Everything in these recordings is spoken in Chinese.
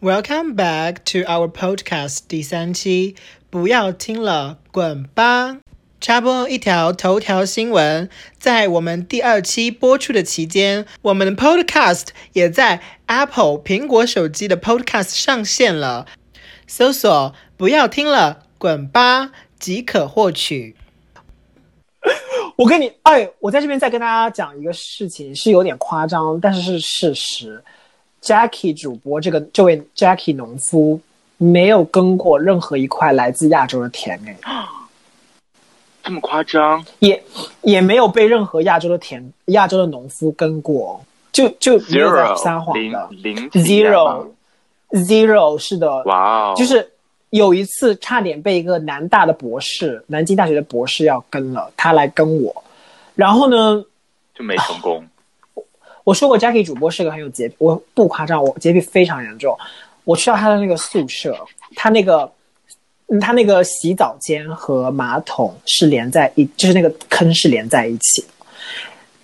Welcome back to our podcast 第三期，不要听了，滚吧！插播一条头条新闻，在我们第二期播出的期间，我们的 podcast 也在 Apple 苹果手机的 podcast 上线了，搜索“不要听了，滚吧”即可获取。我跟你，哎，我在这边再跟大家讲一个事情，是有点夸张，但是是事实。Jackie 主播这个这位 Jackie 农夫没有耕过任何一块来自亚洲的田哎，这么夸张？也也没有被任何亚洲的田亚洲的农夫耕过，就就没有在撒谎的。零零 zero zero 是的，哇哦，就是有一次差点被一个南大的博士，南京大学的博士要跟了，他来跟我，然后呢，就没成功。我说过，Jackie 主播是个很有洁癖，我不夸张，我洁癖非常严重。我去到他的那个宿舍，他那个，嗯他那个洗澡间和马桶是连在一，就是那个坑是连在一起。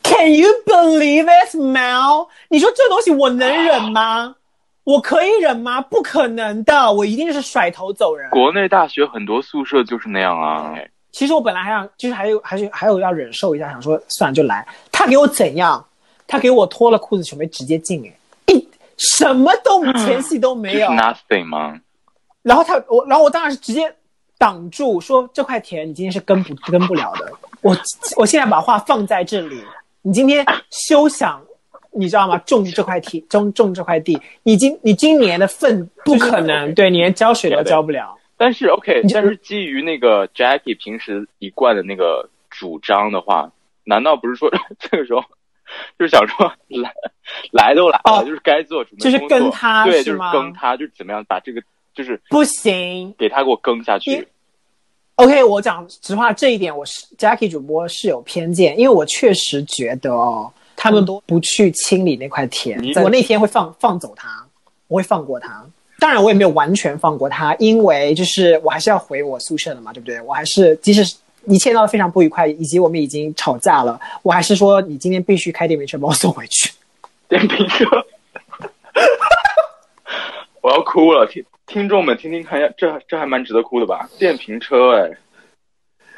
Can you believe it, Mel？你说这东西我能忍吗？我可以忍吗？不可能的，我一定是甩头走人。国内大学很多宿舍就是那样啊。其实我本来还想，就是还有还是还有要忍受一下，想说算了就来。他给我怎样？他给我脱了裤子准备直接进，哎，一什么都前戏都没有就是，nothing 吗？然后他我，然后我当然是直接挡住，说这块田你今天是跟不跟不了的。我我现在把话放在这里，你今天休想，你知道吗？种这块地，种种这块地，你今你今年的份不可能，对你连浇水都浇不了。但是 OK，但是基于那个 Jackie 平时一贯的那个主张的话，难道不是说 这个时候？就是想说来来都来了，哦就是该做什么就是跟他对，就是跟他，就是怎么样把这个就是不行给他给我跟下去。，OK，我讲实话，这一点我是 Jackie 主播是有偏见，因为我确实觉得哦，他们都不去清理那块田你，我那天会放放走他，我会放过他。当然，我也没有完全放过他，因为就是我还是要回我宿舍的嘛，对不对？我还是即使一切闹得非常不愉快，以及我们已经吵架了，我还是说你今天必须开电瓶车把我送回去。电瓶车，我要哭了，听听众们听听看，这这还蛮值得哭的吧？电瓶车，哎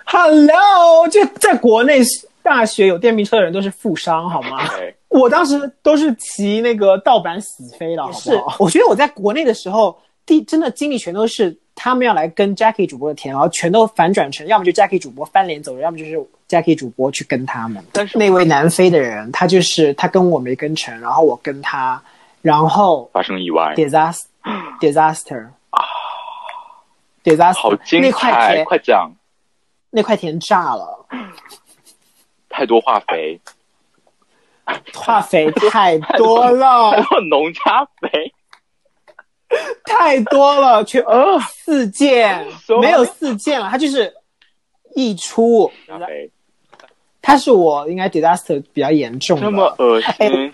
，Hello，就在国内大学有电瓶车的人都是富商，好吗？哎，我当时都是骑那个盗版死飞的，好不好？我觉得我在国内的时候，第真的精力全都是他们要来跟 Jackie 主播的田，然后全都反转成，要么就 Jackie 主播翻脸走人，要么就是 Jackie 主播去跟他们。但是那位南非的人，他就是他跟我没跟成，然后我跟他，然后发生意外，disaster disaster 啊。disaster 好精那块彩，田快讲！那块田炸了，太多化肥，化肥太多还了，有农家肥，太多了，全四件没有四件了，它就是溢出。它是我应该 disaster 比较严重那么的，恶心哎，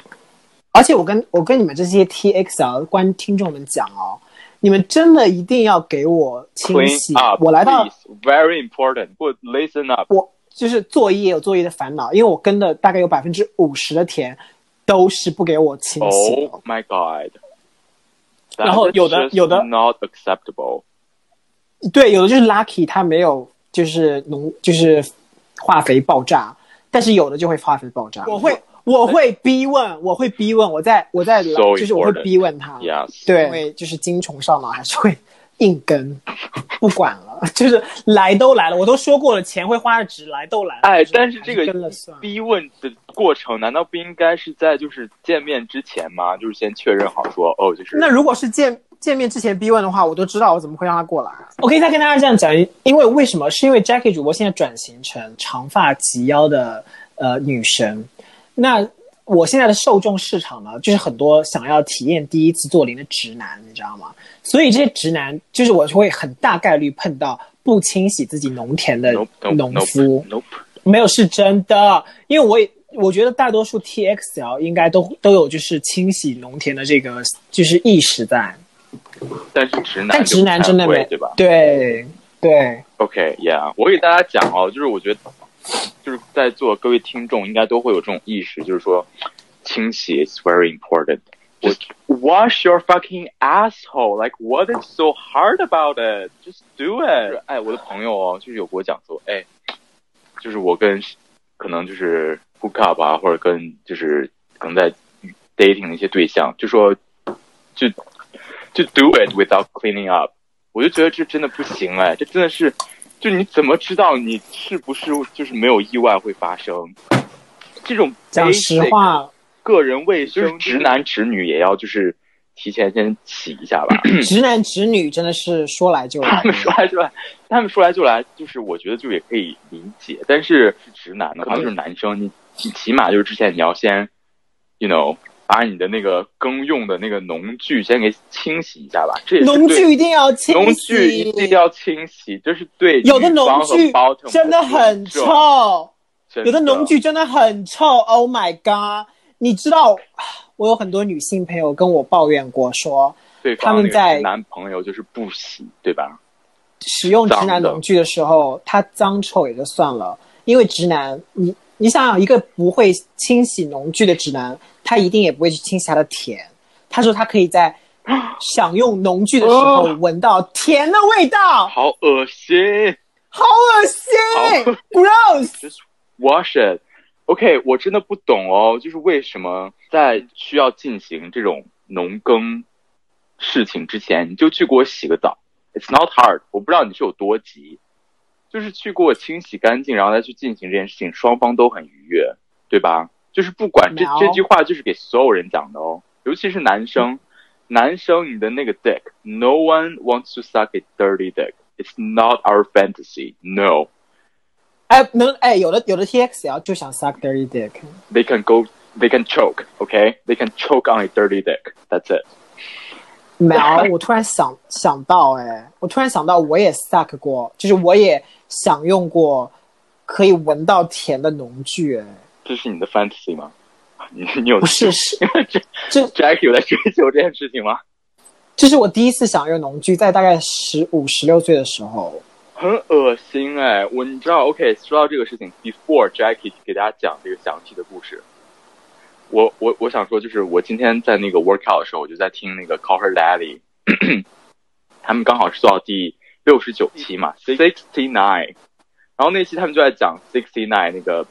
而且我跟我跟你们这些 TXL 观听众们讲哦，你们真的一定要给我清洗。up，我来到 please, very important. Good, listen up. 我就是作业有作业的烦恼，因为我跟的大概有百分之五十的田都是不给我清洗。Oh my god. 然后有的有的 not acceptable. 对，有的就是 lucky，它没有就是农就是化肥爆炸，但是有的就会化肥爆炸。我会我会逼问，我会逼问，我在我在 So 就是我会逼问他。Yes. 对，因为就是精虫上脑还是会硬跟，不管了，就是来都来了，我都说过了，钱会花的值，来都来了。哎，就是但是这个。逼问的过程，难道不应该是在就是见面之前吗？就是先确认好说，哦，就是那如果是见见面之前逼问的话，我都知道我怎么会让他过来。我可以再跟大家这样讲，因为为什么？是因为 Jackie 主播现在转型成长发及腰的呃女神，那我现在的受众市场呢，就是很多想要体验第一次做零的直男，你知道吗？所以这些直男，就是我会很大概率碰到不清洗自己农田的农夫 nope, nope. 没有是真的，因为我也我觉得大多数 TXL 应该都都有就是清洗农田的这个就是意识在，但是直男但直男真的没对吧对对，？OK，Yeah，、我给大家讲哦，就是我觉得就是在座各位听众应该都会有这种意识，就是说清洗 is very important。Just wash your fucking asshole. Like, what is so hard about it? Just do it. 哎，我的朋友哦，就是有给我讲说，哎，就是我跟可能就是 hook up 啊，或者跟就是可能在 dating 的一些对象，就说就就 do it without cleaning up。我就觉得这真的不行哎，这真的是，就你怎么知道你是不是就是没有意外会发生？这种讲实话，个人卫生，直男直女也要就是提前先洗一下吧。直男直女真的是说来就来，他们说来就来，他们说来就来，就是我觉得就也可以理解。但是直男呢，可能就是男生，你你起码就是之前你要先，you know，把你的那个耕用的那个农具先给清洗一下吧。这农具一定要清洗，农具一定要清洗，就是对有的农具真的很臭。有的农具真的很臭，Oh my god！你知道，我有很多女性朋友跟我抱怨过，说他们在男朋友就是不洗，对吧？使用直男农具的时候，他脏臭也就算了，因为直男，你你想想，一个不会清洗农具的直男，他一定也不会去清洗他的田。他说他可以在 享用农具的时候闻到甜的味道，好恶心，好恶心，gross。Wash it, OK，我真的不懂哦，就是为什么在需要进行这种农耕事情之前，你就去给我洗个澡？It's not hard，我不知道你是有多急，就是去给我清洗干净，然后再去进行这件事情，双方都很愉悦，对吧？就是不管这这句话就是给所有人讲的哦，尤其是男生，男生你的那个 dick，no one wants to suck a dirty dick，it's not our fantasy，no。哎，能哎，有的有的 T X L 就想 suck dirty dick。They can go, they can choke, OK? They can choke on a dirty dick. That's it. 苗，我突然想想到，哎，我突然想到，我也 suck 过，就是我也享用过可以闻到甜的农具，哎。这是你的 fantasy 吗？你你有不是是 这这 Jack 有在追求这件事情吗？这是我第一次享用农具，在大概十五十六岁的时候。很恶心哎，我你知道，OK，说到这个事情，before Jackie 给大家讲这个详细的故事，我我我想说，就是我今天在那个 workout 的时候，我就在听那个 Call Her Daddy，他们刚好是做到第六十九期嘛，sixty nine，然后那期他们就在讲 sixty nine 那个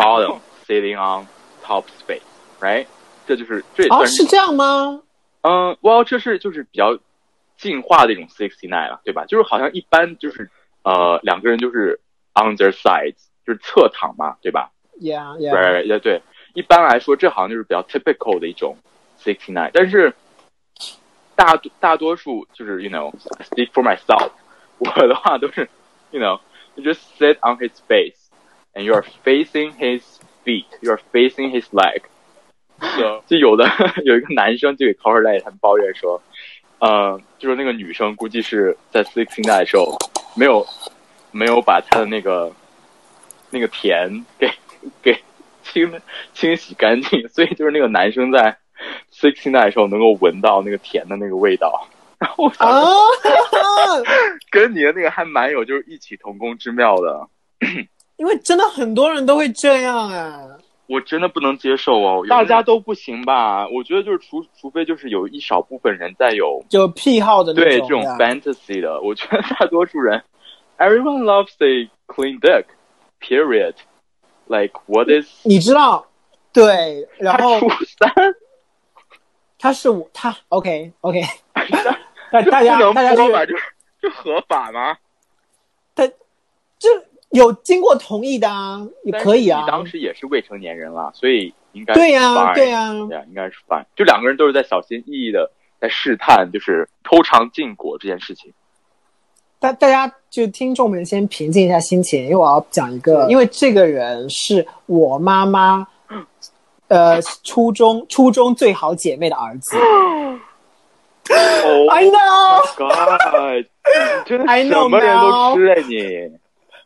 position，right，bottom sitting on top space，right，这就是这也算是这样吗？嗯，Well，这是就是比较。进化的一种 sixty nine 了，对吧？就是好像一般就是呃两个人就是 on their sides，就是侧躺嘛，对吧？Yeah, yeah. 对对，一般来说这好像就是比较 typical 的一种 sixty nine，但是大大多数就是 you know speak for myself，我的话都是 you know you just sit on his face And you are facing his feet, you are facing his leg。就有的 有一个男生就给 c o r l e 他们抱怨说。嗯，就是那个女生估计是在 sixteen 代的时候，没有没有把她的那个那个田给 给清清洗干净，所以就是那个男生在 sixteen 代的时候能够闻到那个田的那个味道。然后我想，跟你的那个还蛮有就是异曲同工之妙的，因为真的很多人都会这样啊。我真的不能接受哦，大家都不行吧？我觉得就是除除非就是有一少部分人在有就癖好的对这种 fantasy 的，我觉得大多数人，everyone loves a clean dick，period。Like what is？你知道？对，然后初三，他是我，他 OK OK，大大家大家说吧，就就合法吗？他这。有经过同意的啊，也可以啊。你当时也是未成年人了，所以应该对呀，对呀，对呀，应该是 fine。就两个人都是在小心翼翼的在试探，就是偷尝禁果这件事情。大大家就听众们先平静一下心情，因为我要讲一个，因为这个人是我妈妈，呃，初中初中最好姐妹的儿子。I know，God，真的 什么人都吃哎你。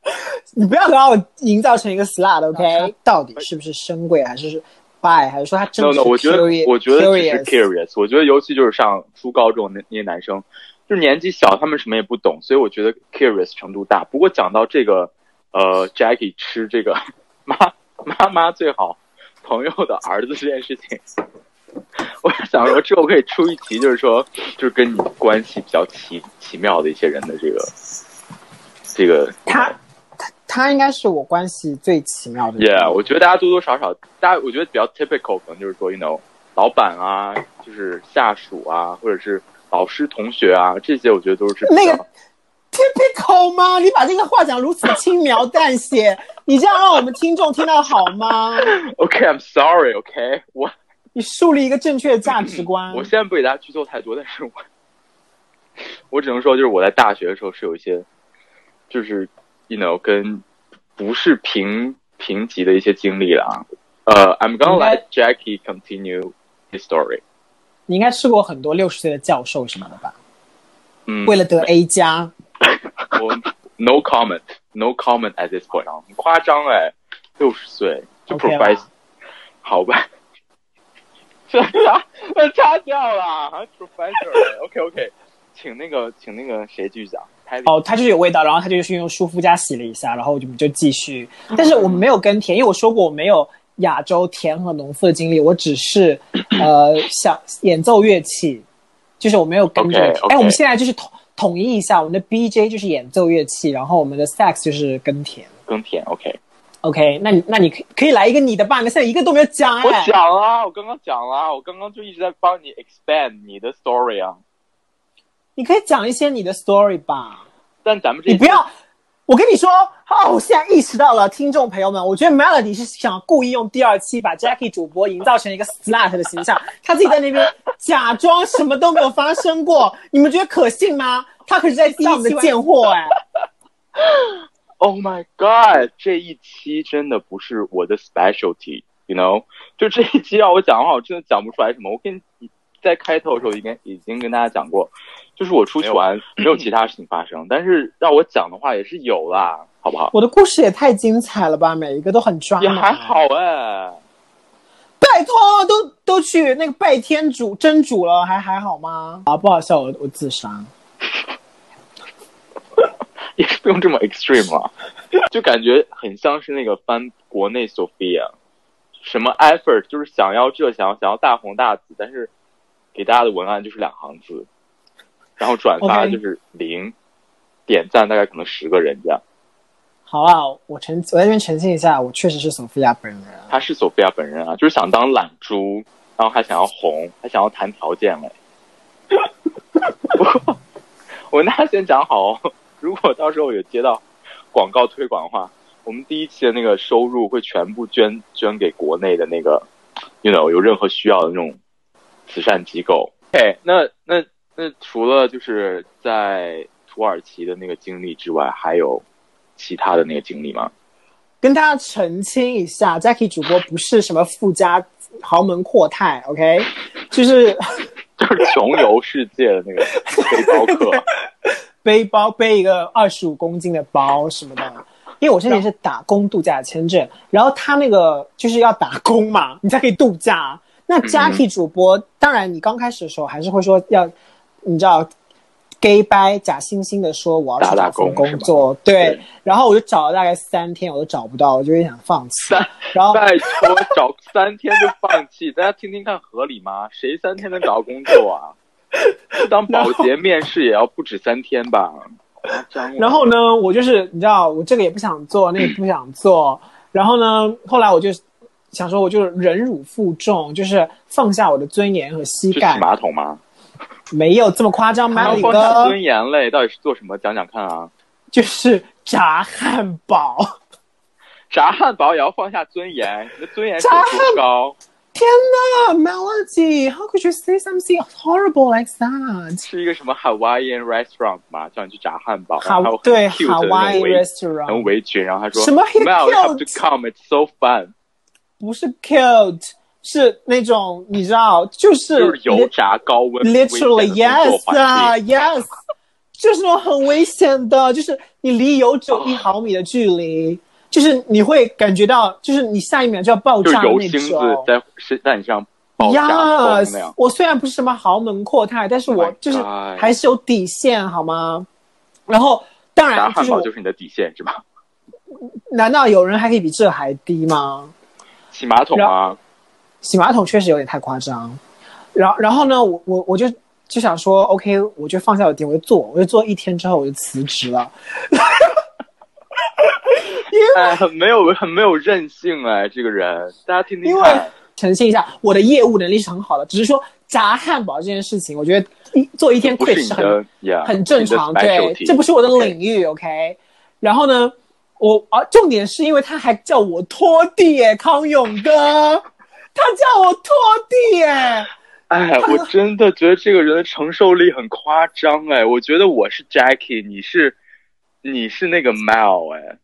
你不要把我营造成一个 slut，OK？到底是不是深贵，还是 by，还是说他真的是 curious？我觉得，我觉得是 curious。我觉得尤其就是上初高中那那些男生，就是年纪小，他们什么也不懂，所以我觉得 curious 程度大。不过讲到这个，呃，Jackie 吃这个 妈妈妈最好朋友的儿子这件事情，我想想说之后可以出一题，就是说，就是跟你关系比较奇奇妙的一些人的这个这个。他他他应该是我关系最奇妙的人。Yeah，我觉得大家多多少少，大家我觉得比较 typical 可能就是说，you know，老板啊，就是下属啊，或者是老师、同学啊，这些我觉得都是比那个 typical 吗？你把这个话讲如此轻描淡写，你这样让我们听众听到好吗？OK，I'm sorry，OK，我你树立一个正确的价值观。我现在不给大家剧透太多，但是我 我只能说，就是我在大学的时候是有一些，就是 you know 跟不是平平级的一些经历啦。呃、i m gonna let Jackie continue his story。你应该试过很多六十岁的教授什么的吧？嗯，为了得 A 加，我 no comment，no comment at this point 啊，很夸张哎，六十岁就 professor，好吧，这掐这掐掉了，还 professor，OK OK，请那个请那个谁继续讲，拍哦，它就是有味道，然后它就是用舒肤佳洗了一下，然后我就就继续。但是我们没有耕田，因为我说过我没有亚洲田和农夫的经历，我只是呃想演奏乐器，就是我没有跟着。OK，OK 哎，我们现在就是统统一一下，我们的 BJ 就是演奏乐器，然后我们的 sax 就是耕田。耕田 OK，OK，那你那你可以可以来一个你的吧？你现在一个都没有讲我哎。讲了，我刚刚讲了，我刚刚就一直在帮你 expand 你的 story 啊，你可以讲一些你的 story 吧。但咱们这你不要，我跟你说，哦，我现在意识到了，听众朋友们，我觉得 Melody 是想故意用第二期把 Jackie 主播营造成一个 slut 的形象，他自己在那边假装什么都没有发生过，你们觉得可信吗？他可是在第一期的贱货哎、Oh my god！这一期真的不是我的 specialty，you know？就这一期让我讲的话，我真的讲不出来什么。我跟你在开头的时候应该已经跟大家讲过，就是我出去玩没有其他事情发生，但是让我讲的话也是有啦，好不好？我的故事也太精彩了吧，每一个都很抓马。也还好哎、拜托，都都去那个拜天主真主了，还还好吗？啊，不好笑，我我自杀。也不用这么 extreme 了，就感觉很像是那个翻国内 Sophia，什么 effort 就是想要这想要想要大红大紫，但是给大家的文案就是两行字，然后转发就是零点赞大概可能十个人这样。好啊，我澄我在这边澄清一下，我确实是索菲亚本人。他是 Sophia 本人啊，就是想当懒猪，然后还想要红，还想要谈条件嘞。不过我跟大家先讲好哦，如果到时候有接到广告推广的话，我们第一期的那个收入会全部捐捐给国内的那个，you know 有任何需要的那种慈善机构。OK，那那那除了就是在土耳其的那个经历之外，还有其他的那个经历吗？跟大家澄清一下，Jackie 主播不是什么富家豪门阔太，OK，就是 就是穷游世界的那个背包客。背包背一个二十五公斤的包什么的。因为我之前是打工度假签证，然后他那个就是要打工嘛，你才可以度假。那 Jackie 主播，当然你刚开始的时候还是会说要，你知道，gay 掰假惺惺的说我要去找份工工作，对对。然后我就找了大概三天，我都找不到，我就有点想放弃。然后拜托，找三天就放弃，大家听听看合理吗？谁三天能找到工作啊？当保洁面试也要不止三天吧？然后呢，我就是你知道，我这个也不想做，那个也不想做。然后呢，后来我就想说，我就是忍辱负重，就是放下我的尊严和膝盖是洗，马桶吗？没有这么夸张。然后 Melly 放下哥尊严类，到底是做什么？讲讲看啊！就是炸汉堡。炸汉堡也要放下尊严，你的尊严是炸有多高？天呐，Melody，how could you say something horrible like that？是一个什么 Hawaiian restaurant 吗？叫你去炸汉堡，对 cute 的那，Hawaii 种围很 restaurant 很围裙，然后他说什么 Mel, you have cute？to come, it's so fun，不是 cute，是那种你知道，就是就是油炸高温 literally yes yes，就是那种很危险的，就是你离油只有一毫米的距离，就是你会感觉到，就是你下一秒就要爆炸油星子种。在是在你身上爆炸 yes，我虽然不是什么豪门阔太，但是 Oh 我就是还是有底线，好吗？然后当然就是我汉堡就是你的底线是吧？难道有人还可以比这还低吗？洗马桶啊，洗马桶确实有点太夸张。然后然后呢，我我我就就想说，OK，我就放下我的店，我就做，我就做一天之后我就辞职了。哎，很没有很没有韧性哎，这个人，大家听听因为看。澄清一下，我的业务能力是很好的，只是说炸汉堡这件事情，我觉得一做一天亏是 quit 是很很正常，对这不是我的领域，OK。然后呢，我啊，重点是因为他还叫我拖地耶，康永哥，他叫我拖地耶，哎，我真的觉得这个人的承受力很夸张哎！我觉得我是 Jackie，你是你是那个 Mal 哎，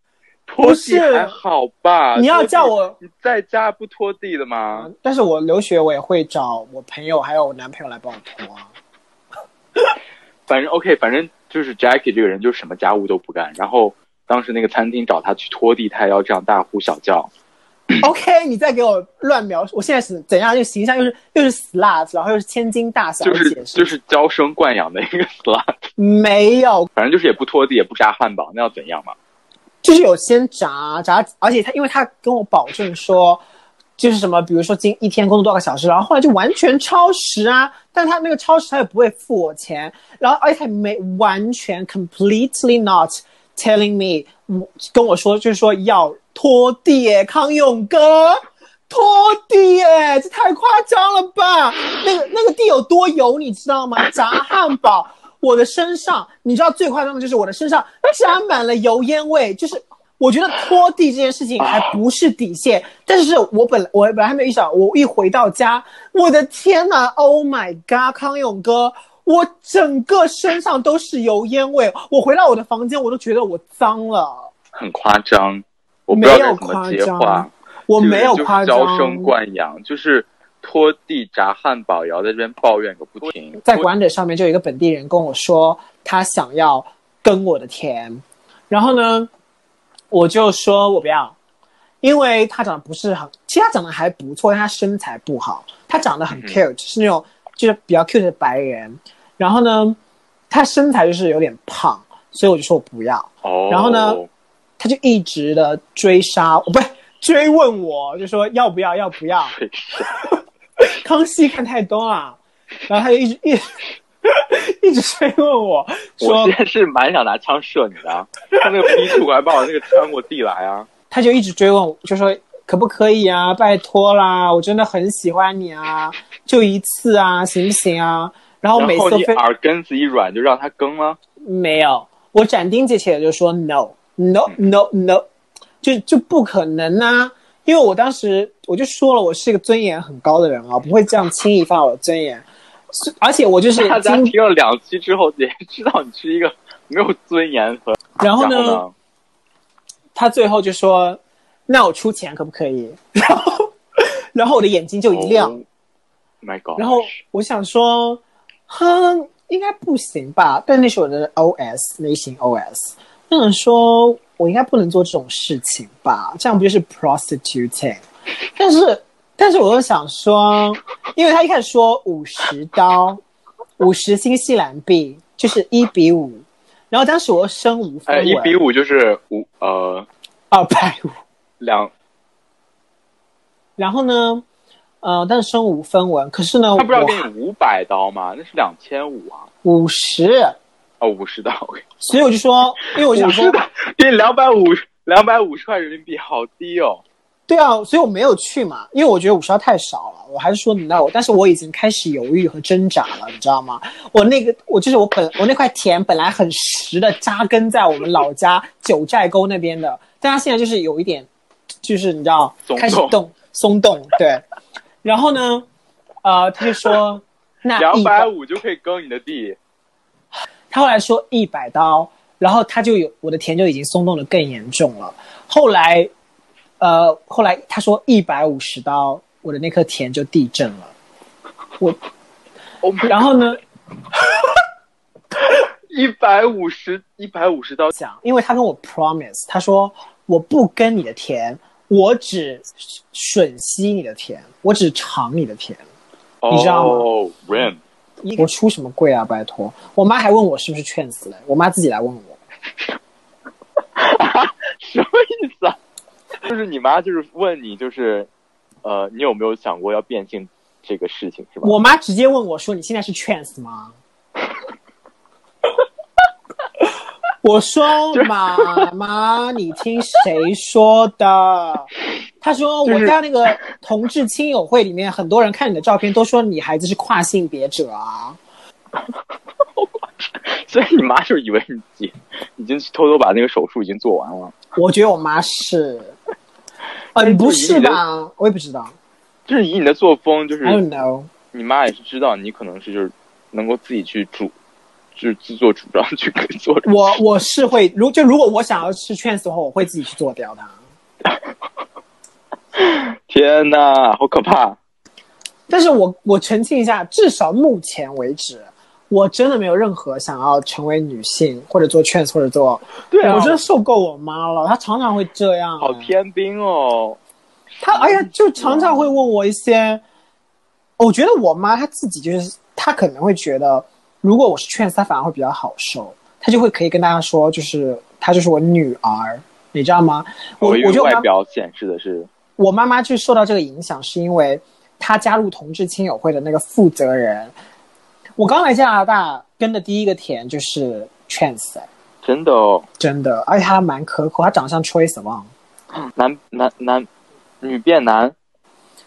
拖地还好吧？你要叫我你在家不拖地的吗？但是我留学我也会找我朋友还有我男朋友来帮我拖啊。反正 OK，反正就是 Jackie 这个人就什么家务都不干，然后当时那个餐厅找他去拖地，他也要这样大呼小叫。OK，你再给我乱描述，我现在是怎样？这个形象又是又是 slut，然后又是千金大小就是姐，就是娇生惯养的一个 slut，没有，反正就是也不拖地，也不炸汉堡，那要怎样嘛？就是有先炸炸，而且他因为他跟我保证说，就是什么，比如说今一天工作多少个小时，然后后来就完全超时啊，但他那个超时他也不会付我钱，然后而且他没完全 completely not telling me，我跟我说就是说要拖地耶，康永哥。拖地耶，这太夸张了吧？那个那个地有多油，你知道吗？炸汉堡，我的身上，你知道最夸张的就是我的身上沾满了油烟味，就是我觉得拖地这件事情还不是底线，但是我本来我本来还没有意识到，我一回到家，我的天呐 o h my god，康永哥，我整个身上都是油烟味，我回到我的房间，我都觉得我脏了，很夸张，我没有夸张。我没有夸张，娇生惯养，就是拖地、炸汉堡，然后在这边抱怨个不停。在管理上面就有一个本地人跟我说，他想要跟我的田，然后呢，我就说我不要，因为他长得不是很，其实他长得还不错，但他身材不好，他长得很嗯 cute，、是那种就是比较 cute 的白人，然后呢，他身材就是有点胖，所以我就说我不要，哦，然后呢他就一直的追杀，我不是追问我，就说要不要要不要，康熙看太多了，然后他就一直一直 一直追问我说我现，在是蛮想拿枪射你的啊，他那个逼处还把我那个穿过地来啊！他就一直追问我，就说可不可以啊？拜托啦，我真的很喜欢你啊，就一次啊，行不行啊？然后每次耳根子一软就让他更了？没有，我斩钉截铁的就说 no no no no，就就不可能啊！因为我当时我就说了，我是一个尊严很高的人啊，不会这样轻易放我的尊严。是而且我就是大家今听了两期之后也知道你是一个没有尊严然后呢？他最后就说：“那我出钱可不可以？” 然后，然后我的眼睛就一亮，Oh My God！然后我想说，哼，应该不行吧？但那是我的 OS 类型 OS，我想说，我应该不能做这种事情吧？这样不就是 prostituting？但是，但是我又想说，因为他一开始说五十刀，五十新西兰币，就是一比五，然后当时我又身无分一比五就是五呃二百五。两，然后呢，呃，但是身无分文。可是呢，他不是要给我你五百刀吗？那是两千五啊！五十，哦，五十刀所以我就说，因为我想说，给你两百五两百五十块人民币，好低哦！对啊，所以我没有去嘛，因为我觉得五十刀太少了，我还是说 no。但是我已经开始犹豫和挣扎了，你知道吗？我那个，我就是我本我那块田本来很实的扎根在我们老家九寨沟那边的，但它现在就是有一点，就是你知道松动开始动松动，对。然后呢，呃，他就说 那两一百五就可以耕你的地，他后来说一百刀，然后他就有我的田就已经松动的更严重了。后来，呃，后来他说一百五十刀，我的那颗田就地震了。我，Oh 然后呢，一百五十一百五十刀，讲，因为他跟我 promise，他说我不跟你的田，我只吮吸你的甜，我只尝你的甜。你知道吗我出什么贵啊？拜托，我妈还问我是不是劝死了，我妈自己来问我。什么意思啊？就是你妈就是问你，就是呃，你有没有想过要变性这个事情，是吧？我妈直接问我说：“你现在是 trans 吗？”我说：“妈妈，你听谁说的？” 他说：“我在那个同志亲友会里面，很多人看你的照片都说你孩子是跨性别者啊。所以你妈就以为你已已经偷偷把那个手术已经做完了，”我觉得我妈是，呃，但是不是吧？我也不知道就是以你的作风，就是，I don't know。你妈也是知道你可能是就是能够自己去主，就是自作主张 去做这个我我是会，如就如果我想要吃 trans 的话，我会自己去做掉它。天呐，好可怕！但是我我澄清一下，至少目前为止，我真的没有任何想要成为女性或者做 trans 或者做，对啊我真的受够我妈了，她常常会这样，好天兵哦。她哎呀，就常常会问我一些，我觉得我妈她自己就是，她可能会觉得，如果我是 trans，她反而会比较好受，他就会可以跟大家说，就是她就是我女儿，你知道吗？我我外表显示的是，我妈妈就受到这个影响，是因为她加入同志亲友会的那个负责人。我刚来加拿大跟的第一个甜就是 trans，真的哦，真的，而且他蛮可口，他长得像 Troye Sivan，男男男女变男，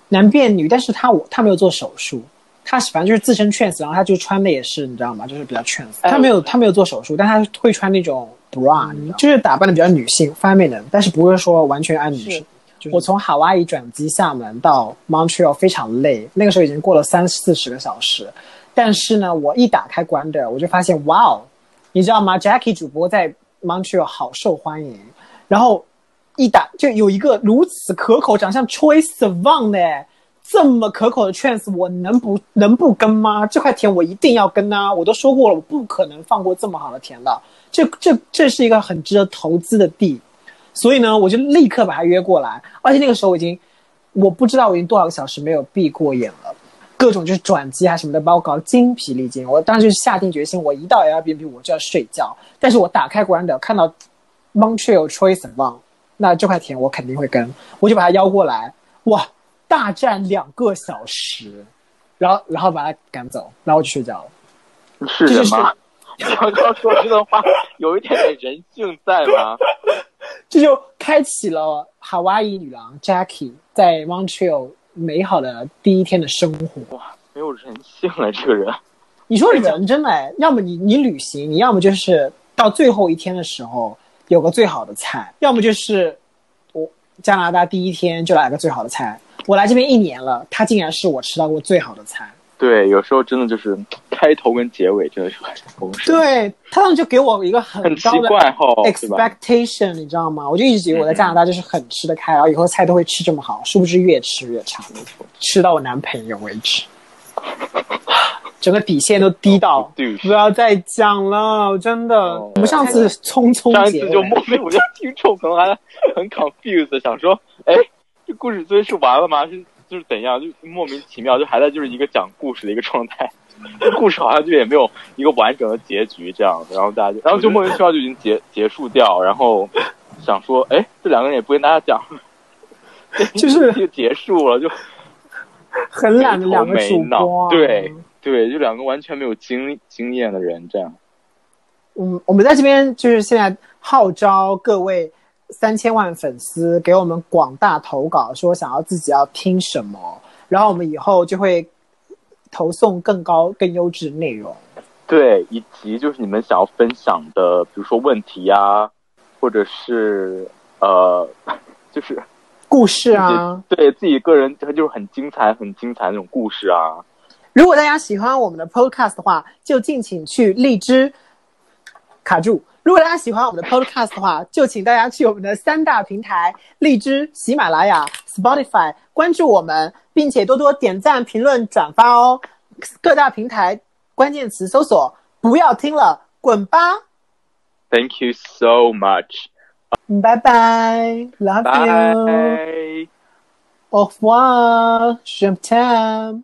男变女，但是他我他没有做手术，她反正就是自称 trans，然后他就穿的也是你知道吗？就是比较 trans，哎她没有他没有做手术，但他会穿那种 bra，、就是打扮的比较女性 feminine，但是不会说完全按女生。我从夏威夷转机厦门到 Montreal 非常累，那个时候已经过了三四十个小时，但是呢，我一打开 Grindr，我就发现，哇哦，你知道吗？Jackie 主播在 Montreal 好受欢迎，然后一打就有一个如此可口、长相 Sivan 的，这么可口的 chance，我能不能不跟吗？这块田我一定要跟啊！我都说过了，我不可能放过这么好的田的，这这这是一个很值得投资的地。所以呢，我就立刻把他约过来，而且那个时候我已经，我不知道我已经多少个小时没有闭过眼了，各种就是转机啊什么的，把我搞得精疲力尽。我当时就下定决心，我一到 Airbnb 我就要睡觉。但是我打开 Grindr 看到 Montreal Choice One，那这块田我肯定会跟，我就把他邀过来，哇，大战两个小时，然后然后把他赶走，然后我就睡觉了。你是这就是人吗？刚 刚说这段话有一点点人性在吗？这就开启了夏威夷女郎 Jackie 在 Montreal 美好的第一天的生活。哇没有人性了，这个人。你说人真的哎，要么你你旅行，你要么就是到最后一天的时候有个最好的菜，要么就是我加拿大第一天就来个最好的菜。我来这边一年了，它竟然是我吃到过最好的餐。对，有时候真的就是开头跟结尾真的是很丰盛，对，他当时就给我一个很很奇高的怪哈，？expectation，你知道吗？我就一直以为我在加拿大就是很吃得开，然后以后菜都会吃这么好，殊不知越吃越差，吃到我男朋友为止，整个底线都低到不要再讲了，真的。哦我们上次匆匆上一次就，莫名，我觉得听众可能还很 confused，想说，哎，这故事追是完了吗？是就是怎样？就莫名其妙，就还在就是一个讲故事的一个状态。这故事好像就也没有一个完整的结局这样子，然后大家就，然后就莫名其妙就已经结结束掉，然后想说，哎，这两个人也不跟大家讲，就是 就结束了，就很懒的两个主播、啊。对对，就两个完全没有经经验的人这样。嗯，我们在这边就是现在号召各位三千万粉丝给我们广大投稿，说想要自己要听什么，然后我们以后就会投送更高、更优质的内容。对，以及就是你们想要分享的，比如说问题啊，或者是呃，就是故事啊，对自己个人就是很精彩、很精彩那种故事啊。如果大家喜欢我们的 Podcast 的话，就敬请去荔枝卡住。如果大家喜欢我们的 Podcast 的话，就请大家去我们的三大平台荔枝、喜马拉雅、Spotify 关注我们，并且多多点赞、评论、转发哦。各大平台关键词搜索“不要听了，滚吧 Thank you so much，” 拜拜，Love you，拜。Au revoir，Shum Tam。